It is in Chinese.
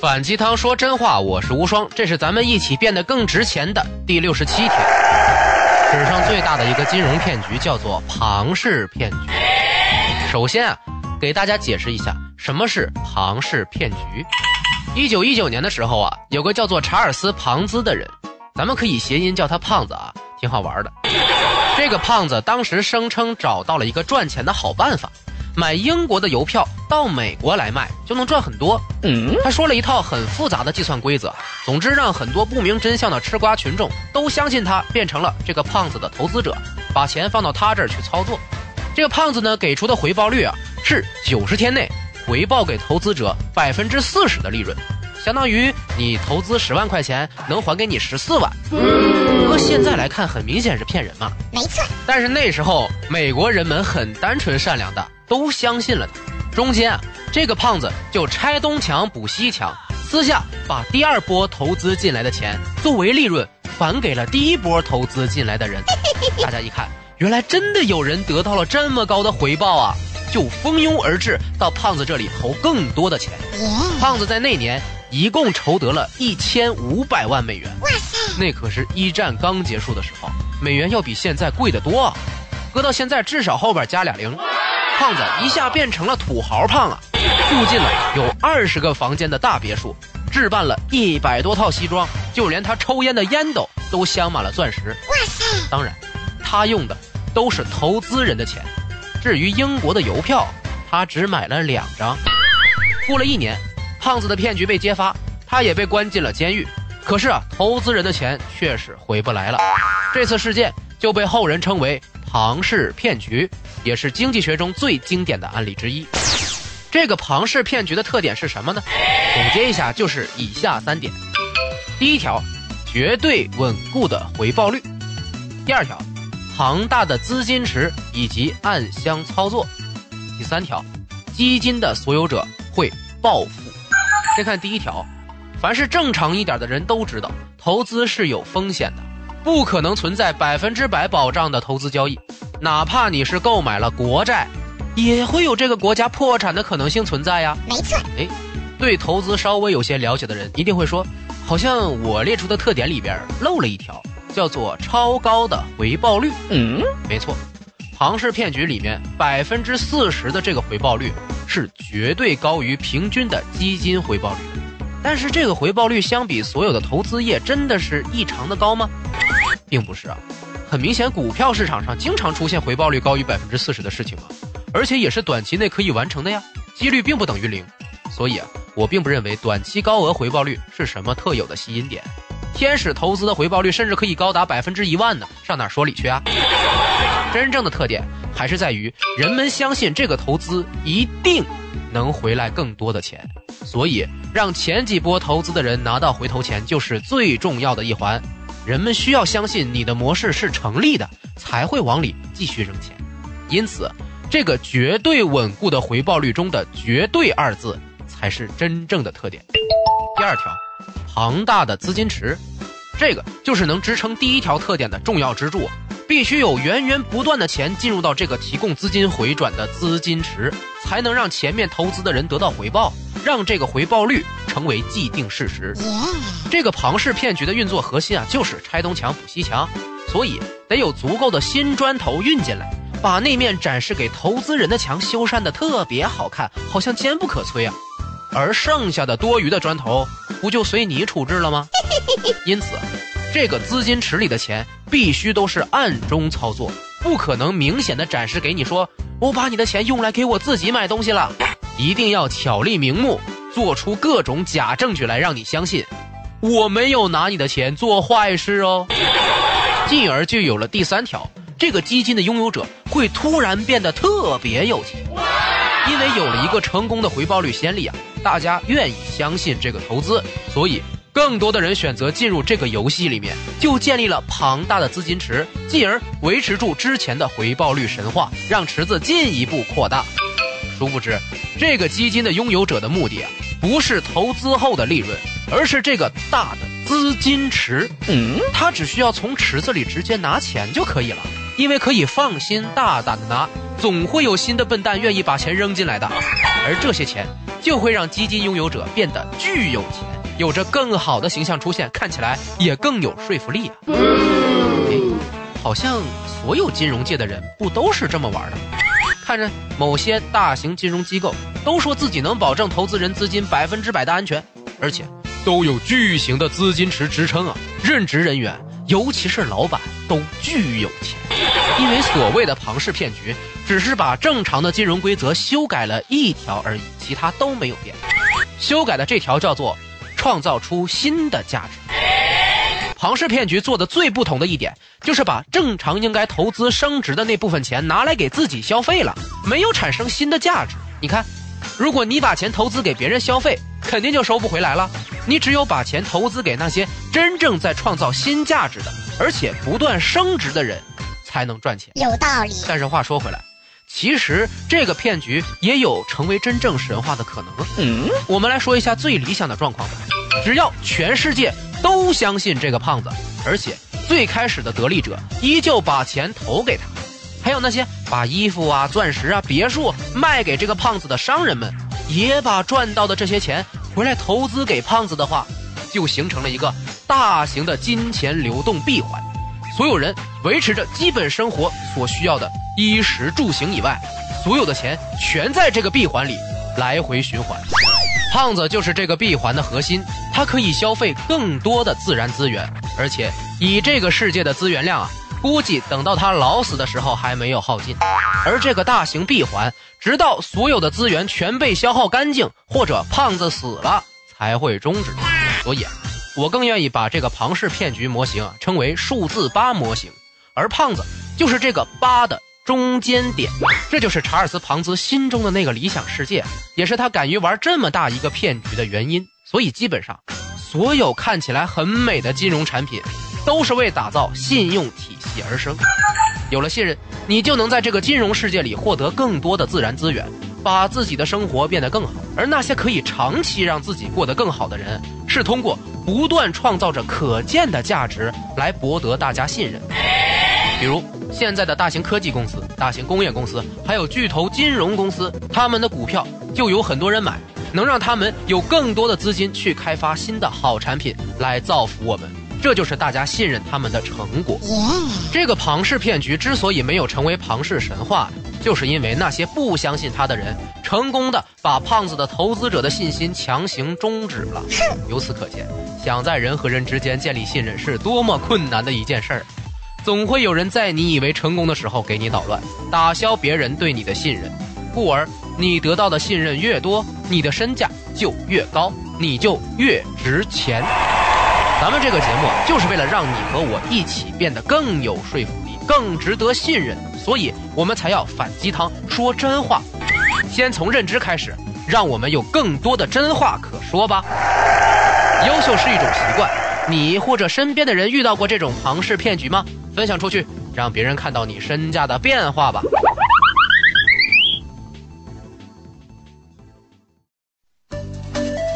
反鸡汤说真话，我是无双，这是咱们一起变得更值钱的第六十七天。史上最大的一个金融骗局叫做庞氏骗局。首先啊，给大家解释一下什么是庞氏骗局。一九一九年的时候啊，有个叫做查尔斯·庞兹的人，咱们可以谐音叫他胖子啊，挺好玩的。这个胖子当时声称找到了一个赚钱的好办法。买英国的邮票到美国来卖就能赚很多。嗯，他说了一套很复杂的计算规则，总之让很多不明真相的吃瓜群众都相信他，变成了这个胖子的投资者，把钱放到他这儿去操作。这个胖子呢给出的回报率啊是九十天内回报给投资者百分之四十的利润，相当于你投资十万块钱能还给你十四万。搁现在来看，很明显是骗人嘛。没错。但是那时候美国人们很单纯善良的。都相信了他，中间啊，这个胖子就拆东墙补西墙，私下把第二波投资进来的钱作为利润返给了第一波投资进来的人。大家一看，原来真的有人得到了这么高的回报啊，就蜂拥而至到胖子这里投更多的钱。胖子在那年一共筹得了一千五百万美元。哇塞，那可是一战刚结束的时候，美元要比现在贵得多啊，搁到现在至少后边加俩零。胖子一下变成了土豪胖啊！住进了有二十个房间的大别墅，置办了一百多套西装，就连他抽烟的烟斗都镶满了钻石。哇塞！当然，他用的都是投资人的钱。至于英国的邮票，他只买了两张。过了一年，胖子的骗局被揭发，他也被关进了监狱。可是啊，投资人的钱确实回不来了。这次事件就被后人称为庞氏骗局。也是经济学中最经典的案例之一。这个庞氏骗局的特点是什么呢？总结一下，就是以下三点：第一条，绝对稳固的回报率；第二条，庞大的资金池以及暗箱操作；第三条，基金的所有者会暴富。先看第一条，凡是正常一点的人都知道，投资是有风险的，不可能存在百分之百保障的投资交易。哪怕你是购买了国债，也会有这个国家破产的可能性存在呀。没错。哎，对投资稍微有些了解的人一定会说，好像我列出的特点里边漏了一条，叫做超高的回报率。嗯，没错，庞氏骗局里面百分之四十的这个回报率是绝对高于平均的基金回报率的。但是这个回报率相比所有的投资业真的是异常的高吗？并不是啊。很明显，股票市场上经常出现回报率高于百分之四十的事情嘛，而且也是短期内可以完成的呀，几率并不等于零，所以啊，我并不认为短期高额回报率是什么特有的吸引点。天使投资的回报率甚至可以高达百分之一万呢，上哪说理去啊？真正的特点还是在于人们相信这个投资一定能回来更多的钱，所以让前几波投资的人拿到回头钱就是最重要的一环。人们需要相信你的模式是成立的，才会往里继续扔钱。因此，这个绝对稳固的回报率中的“绝对”二字才是真正的特点。第二条，庞大的资金池，这个就是能支撑第一条特点的重要支柱。必须有源源不断的钱进入到这个提供资金回转的资金池，才能让前面投资的人得到回报。让这个回报率成为既定事实。这个庞氏骗局的运作核心啊，就是拆东墙补西墙，所以得有足够的新砖头运进来，把那面展示给投资人的墙修缮的特别好看，好像坚不可摧啊。而剩下的多余的砖头，不就随你处置了吗？因此，这个资金池里的钱必须都是暗中操作，不可能明显的展示给你说，我把你的钱用来给我自己买东西了。一定要巧立名目，做出各种假证据来，让你相信我没有拿你的钱做坏事哦。进而就有了第三条：这个基金的拥有者会突然变得特别有钱，因为有了一个成功的回报率先例啊，大家愿意相信这个投资，所以更多的人选择进入这个游戏里面，就建立了庞大的资金池，进而维持住之前的回报率神话，让池子进一步扩大。殊不知，这个基金的拥有者的目的啊，不是投资后的利润，而是这个大的资金池。嗯，他只需要从池子里直接拿钱就可以了，因为可以放心大胆的拿总会有新的笨蛋愿意把钱扔进来的，而这些钱就会让基金拥有者变得巨有钱，有着更好的形象出现，看起来也更有说服力啊。好像所有金融界的人不都是这么玩的？看着某些大型金融机构都说自己能保证投资人资金百分之百的安全，而且都有巨型的资金池支撑啊！任职人员，尤其是老板，都巨有钱。因为所谓的庞氏骗局，只是把正常的金融规则修改了一条而已，其他都没有变。修改的这条叫做创造出新的价值。庞氏骗局做的最不同的一点，就是把正常应该投资升值的那部分钱拿来给自己消费了，没有产生新的价值。你看，如果你把钱投资给别人消费，肯定就收不回来了。你只有把钱投资给那些真正在创造新价值的，而且不断升值的人，才能赚钱。有道理。但是话说回来，其实这个骗局也有成为真正神话的可能。嗯，我们来说一下最理想的状况吧。只要全世界。都相信这个胖子，而且最开始的得利者依旧把钱投给他，还有那些把衣服啊、钻石啊、别墅卖给这个胖子的商人们，也把赚到的这些钱回来投资给胖子的话，就形成了一个大型的金钱流动闭环，所有人维持着基本生活所需要的衣食住行以外，所有的钱全在这个闭环里来回循环。胖子就是这个闭环的核心，他可以消费更多的自然资源，而且以这个世界的资源量啊，估计等到他老死的时候还没有耗尽。而这个大型闭环，直到所有的资源全被消耗干净，或者胖子死了才会终止。所以，我更愿意把这个庞氏骗局模型啊称为数字八模型，而胖子就是这个八的。中间点，这就是查尔斯·庞兹心中的那个理想世界，也是他敢于玩这么大一个骗局的原因。所以，基本上，所有看起来很美的金融产品，都是为打造信用体系而生。有了信任，你就能在这个金融世界里获得更多的自然资源，把自己的生活变得更好。而那些可以长期让自己过得更好的人，是通过不断创造着可见的价值来博得大家信任。比如现在的大型科技公司、大型工业公司，还有巨头金融公司，他们的股票就有很多人买，能让他们有更多的资金去开发新的好产品来造福我们。这就是大家信任他们的成果。这个庞氏骗局之所以没有成为庞氏神话，就是因为那些不相信他的人，成功的把胖子的投资者的信心强行终止了。由此可见，想在人和人之间建立信任是多么困难的一件事儿。总会有人在你以为成功的时候给你捣乱，打消别人对你的信任，故而你得到的信任越多，你的身价就越高，你就越值钱。咱们这个节目就是为了让你和我一起变得更有说服力，更值得信任，所以我们才要反鸡汤，说真话。先从认知开始，让我们有更多的真话可说吧。优秀是一种习惯，你或者身边的人遇到过这种庞氏骗局吗？分享出去，让别人看到你身价的变化吧。